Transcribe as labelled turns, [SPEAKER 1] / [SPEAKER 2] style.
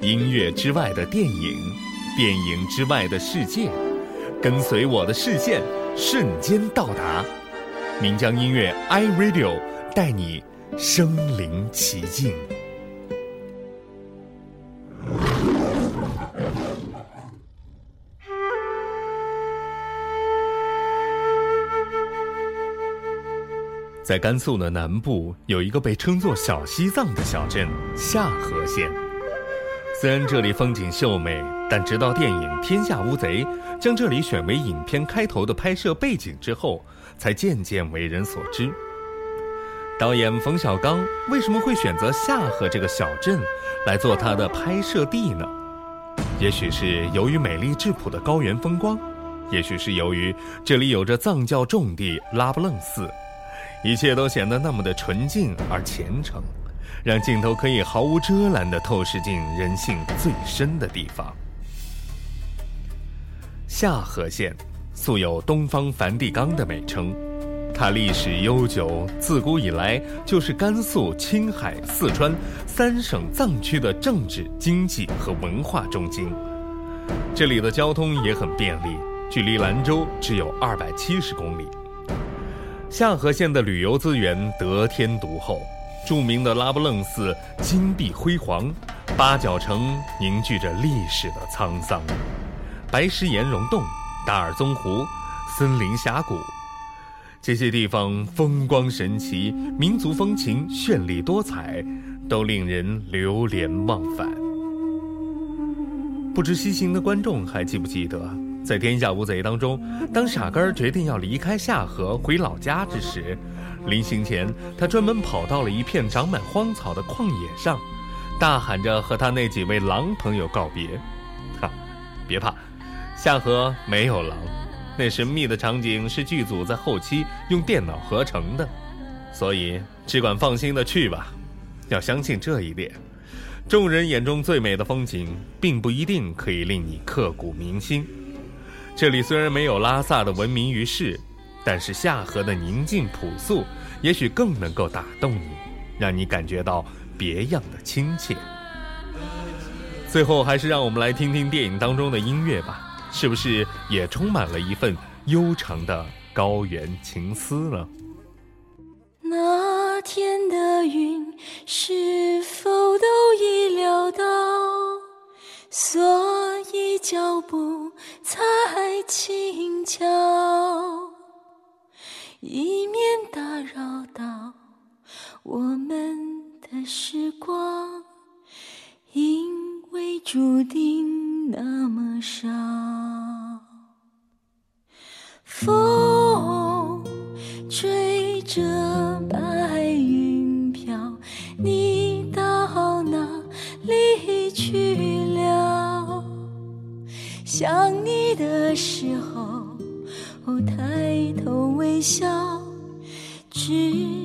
[SPEAKER 1] 音乐之外的电影，电影之外的世界，跟随我的视线，瞬间到达。岷江音乐 iRadio 带你身临其境。在甘肃的南部，有一个被称作“小西藏”的小镇夏河县。虽然这里风景秀美，但直到电影《天下无贼》将这里选为影片开头的拍摄背景之后，才渐渐为人所知。导演冯小刚为什么会选择夏河这个小镇来做他的拍摄地呢？也许是由于美丽质朴的高原风光，也许是由于这里有着藏教重地拉卜楞寺。一切都显得那么的纯净而虔诚，让镜头可以毫无遮拦地透视进人性最深的地方。夏河县素有“东方梵蒂冈”的美称，它历史悠久，自古以来就是甘肃、青海、四川三省藏区的政治、经济和文化中心。这里的交通也很便利，距离兰州只有二百七十公里。夏河县的旅游资源得天独厚，著名的拉卜楞寺金碧辉煌，八角城凝聚着历史的沧桑，白石岩溶洞、达尔宗湖、森林峡谷，这些地方风光神奇，民族风情绚丽多彩，都令人流连忘返。不知西行的观众还记不记得？在《天下无贼》当中，当傻根儿决定要离开夏河回老家之时，临行前，他专门跑到了一片长满荒草的旷野上，大喊着和他那几位狼朋友告别。哈，别怕，夏河没有狼，那神秘的场景是剧组在后期用电脑合成的，所以只管放心的去吧。要相信这一点，众人眼中最美的风景，并不一定可以令你刻骨铭心。这里虽然没有拉萨的闻名于世，但是夏河的宁静朴素，也许更能够打动你，让你感觉到别样的亲切。最后，还是让我们来听听电影当中的音乐吧，是不是也充满了一份悠长的高原情思呢？
[SPEAKER 2] 那天的云是否都已料到？所以免打扰到我们的时光，因为注定那么少。风吹着白云飘，你到哪里去了？想你的时候，抬头微笑，只。